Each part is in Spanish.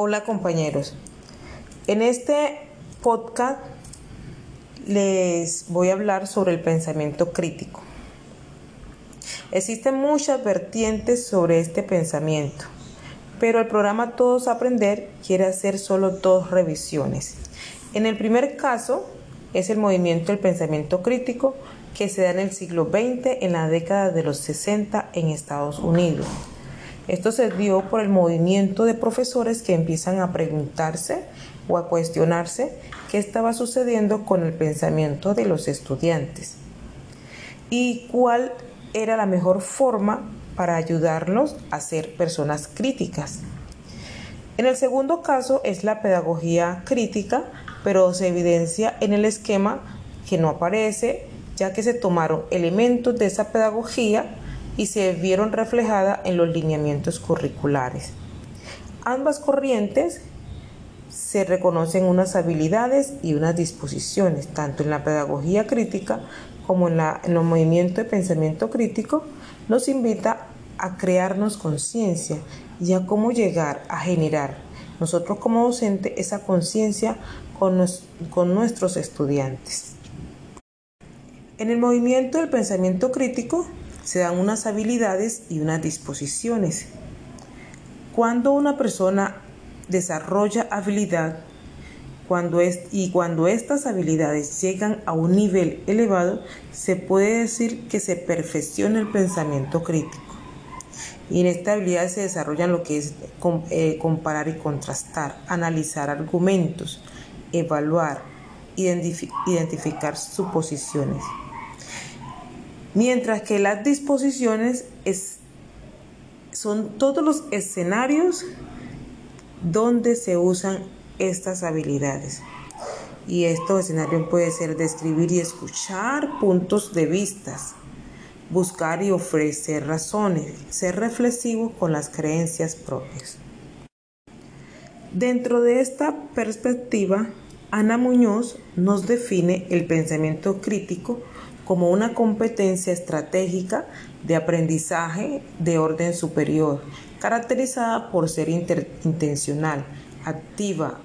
Hola compañeros. En este podcast les voy a hablar sobre el pensamiento crítico. Existen muchas vertientes sobre este pensamiento, pero el programa Todos Aprender quiere hacer solo dos revisiones. En el primer caso es el movimiento del pensamiento crítico que se da en el siglo XX en la década de los 60 en Estados Unidos. Esto se dio por el movimiento de profesores que empiezan a preguntarse o a cuestionarse qué estaba sucediendo con el pensamiento de los estudiantes y cuál era la mejor forma para ayudarlos a ser personas críticas. En el segundo caso es la pedagogía crítica, pero se evidencia en el esquema que no aparece, ya que se tomaron elementos de esa pedagogía y se vieron reflejadas en los lineamientos curriculares. Ambas corrientes se reconocen unas habilidades y unas disposiciones, tanto en la pedagogía crítica como en, la, en los movimientos de pensamiento crítico, nos invita a crearnos conciencia y a cómo llegar a generar nosotros como docentes esa conciencia con, con nuestros estudiantes. En el movimiento del pensamiento crítico se dan unas habilidades y unas disposiciones. Cuando una persona desarrolla habilidad cuando es, y cuando estas habilidades llegan a un nivel elevado, se puede decir que se perfecciona el pensamiento crítico. Y en esta habilidad se desarrollan lo que es eh, comparar y contrastar, analizar argumentos, evaluar, identificar suposiciones mientras que las disposiciones son todos los escenarios donde se usan estas habilidades. Y estos escenarios pueden ser describir y escuchar puntos de vistas, buscar y ofrecer razones, ser reflexivo con las creencias propias. Dentro de esta perspectiva, Ana Muñoz nos define el pensamiento crítico como una competencia estratégica de aprendizaje de orden superior, caracterizada por ser intencional, activa,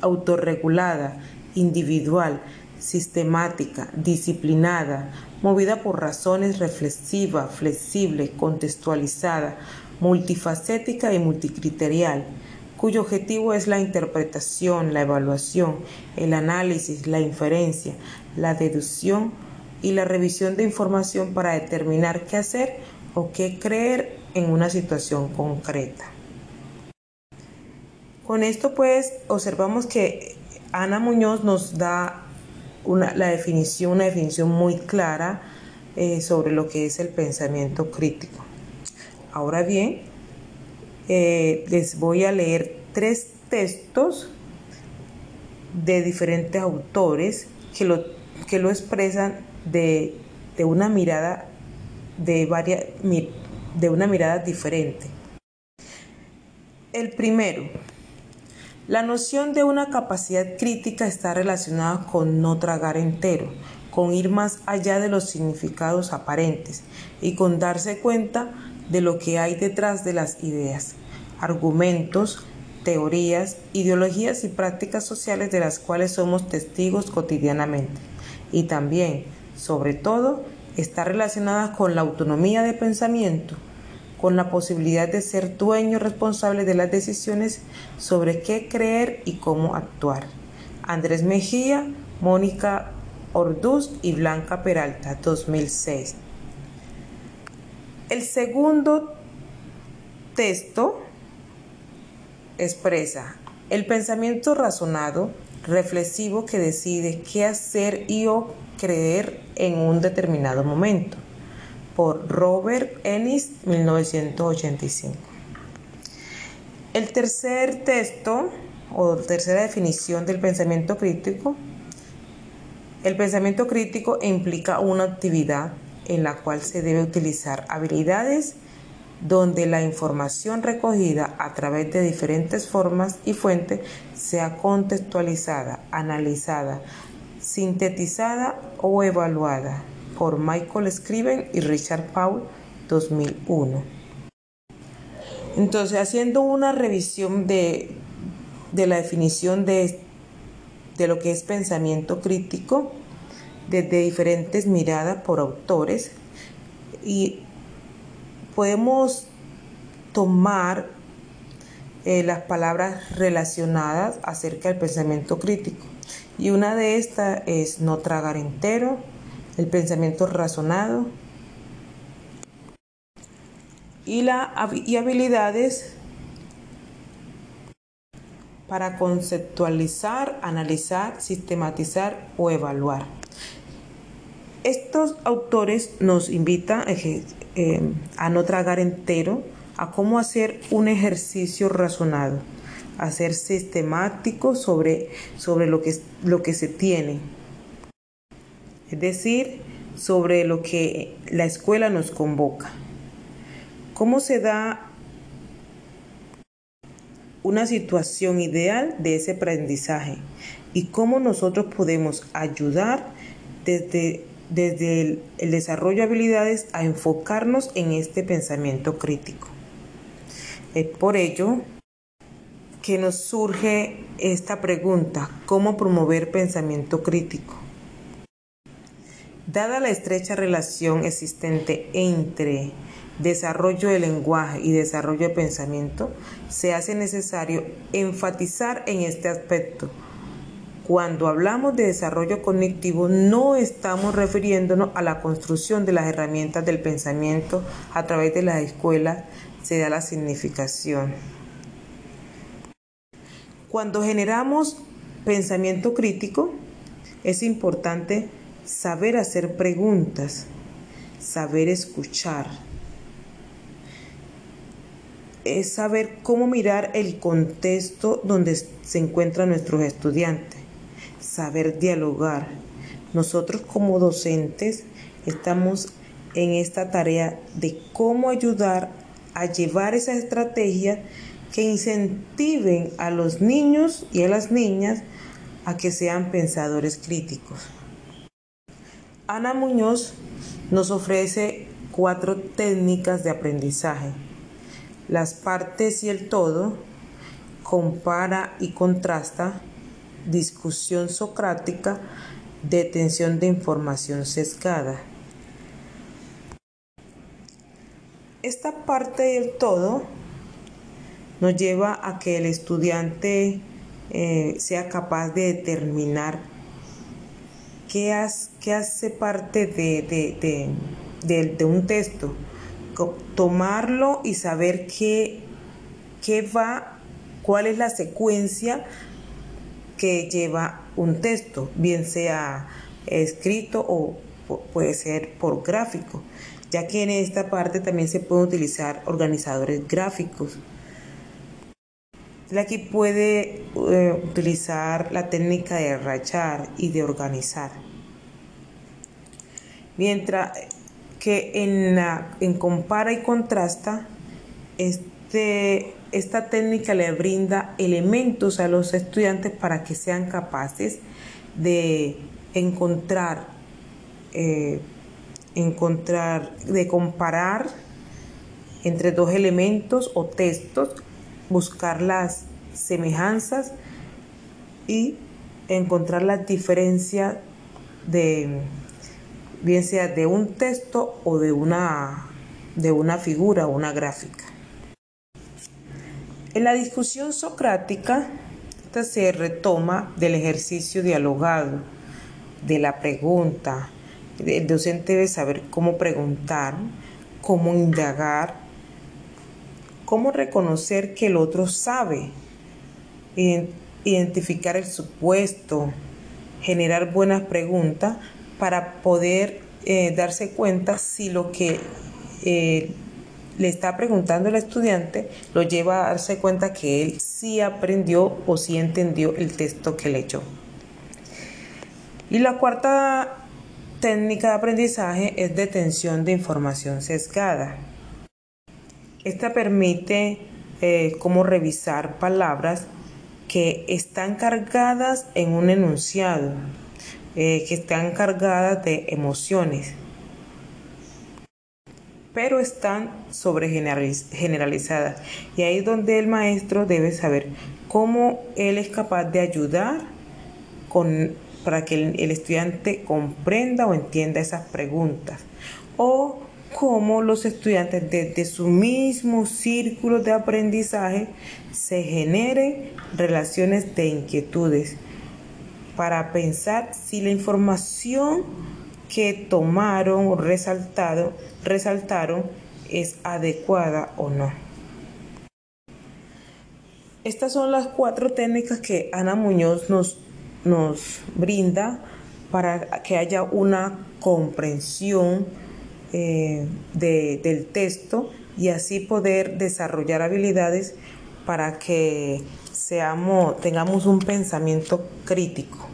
autorregulada, individual, sistemática, disciplinada, movida por razones reflexiva, flexible, contextualizada, multifacética y multicriterial, cuyo objetivo es la interpretación, la evaluación, el análisis, la inferencia, la deducción y la revisión de información para determinar qué hacer o qué creer en una situación concreta. Con esto pues observamos que Ana Muñoz nos da una, la definición, una definición muy clara eh, sobre lo que es el pensamiento crítico. Ahora bien, eh, les voy a leer tres textos de diferentes autores que lo, que lo expresan de, una mirada de varias de una mirada diferente. El primero, la noción de una capacidad crítica está relacionada con no tragar entero, con ir más allá de los significados aparentes y con darse cuenta de lo que hay detrás de las ideas, argumentos, teorías, ideologías y prácticas sociales de las cuales somos testigos cotidianamente. Y también sobre todo, está relacionada con la autonomía de pensamiento, con la posibilidad de ser dueño responsable de las decisiones sobre qué creer y cómo actuar. Andrés Mejía, Mónica Orduz y Blanca Peralta, 2006. El segundo texto expresa el pensamiento razonado, reflexivo que decide qué hacer y o creer en un determinado momento, por Robert Ennis, 1985. El tercer texto o tercera definición del pensamiento crítico, el pensamiento crítico implica una actividad en la cual se debe utilizar habilidades donde la información recogida a través de diferentes formas y fuentes sea contextualizada, analizada, sintetizada o evaluada por Michael Scriven y Richard Paul 2001. Entonces, haciendo una revisión de, de la definición de, de lo que es pensamiento crítico, desde diferentes miradas por autores, y podemos tomar eh, las palabras relacionadas acerca del pensamiento crítico. Y una de estas es no tragar entero, el pensamiento razonado y, la, y habilidades para conceptualizar, analizar, sistematizar o evaluar. Estos autores nos invitan eh, a no tragar entero, a cómo hacer un ejercicio razonado, a ser sistemático sobre, sobre lo, que, lo que se tiene. Es decir, sobre lo que la escuela nos convoca. ¿Cómo se da una situación ideal de ese aprendizaje? Y cómo nosotros podemos ayudar desde desde el, desarrollo de habilidades a enfocarnos en este pensamiento crítico. Es por ello que nos surge esta pregunta, ¿cómo promover pensamiento crítico? Dada la estrecha relación existente entre desarrollo del lenguaje y desarrollo de pensamiento, se hace necesario enfatizar en este aspecto cuando hablamos de desarrollo cognitivo no estamos refiriéndonos a la construcción de las herramientas del pensamiento a través de la escuela, se da la significación. Cuando generamos pensamiento crítico, es importante saber hacer preguntas, saber escuchar, es saber cómo mirar el contexto donde se encuentran nuestros estudiantes saber dialogar. Nosotros como docentes estamos en esta tarea de cómo ayudar a llevar esas estrategias que incentiven a los niños y a las niñas a que sean pensadores críticos. Ana Muñoz nos ofrece cuatro técnicas de aprendizaje. Las partes y el todo, compara y contrasta, discusión socrática, detención de información sesgada. Esta parte del todo nos lleva a que el estudiante eh, sea capaz de determinar qué, hace parte de, de, un texto, tomarlo y saber qué, qué va, cuál es la secuencia que lleva un texto, bien sea escrito o puede ser por gráfico, ya que en esta parte también se pueden utilizar organizadores gráficos. Aquí puede eh, utilizar la técnica de rachar y de organizar. Mientras que en, la, en compara y contrasta, este esta técnica le brinda elementos a los estudiantes para que sean capaces de encontrar, eh, encontrar, de comparar entre dos elementos o textos, buscar las semejanzas y encontrar las diferencias de bien sea de un texto o de una de una figura o una gráfica. En la discusión socrática, esta se retoma del ejercicio dialogado, de la pregunta. El docente debe saber cómo preguntar, cómo indagar, cómo reconocer que el otro sabe, identificar el supuesto, generar buenas preguntas para poder eh, darse cuenta si lo que eh, le está preguntando al estudiante lo lleva a darse cuenta que él sí aprendió o sí entendió el texto que leyó. Y la cuarta técnica de aprendizaje es detención de información sesgada. Esta permite eh, cómo revisar palabras que están cargadas en un enunciado, eh, que están cargadas de emociones pero están sobre generalizadas. Y ahí es donde el maestro debe saber cómo él es capaz de ayudar con, para que el, el estudiante comprenda o entienda esas preguntas. O cómo los estudiantes desde su mismo círculo de aprendizaje se generen relaciones de inquietudes para pensar si la información que tomaron o resaltado, resaltaron es adecuada o no. Estas son las cuatro técnicas que Ana Muñoz nos, nos brinda para que haya una comprensión eh, del texto y así poder desarrollar habilidades para que seamos, tengamos un pensamiento crítico.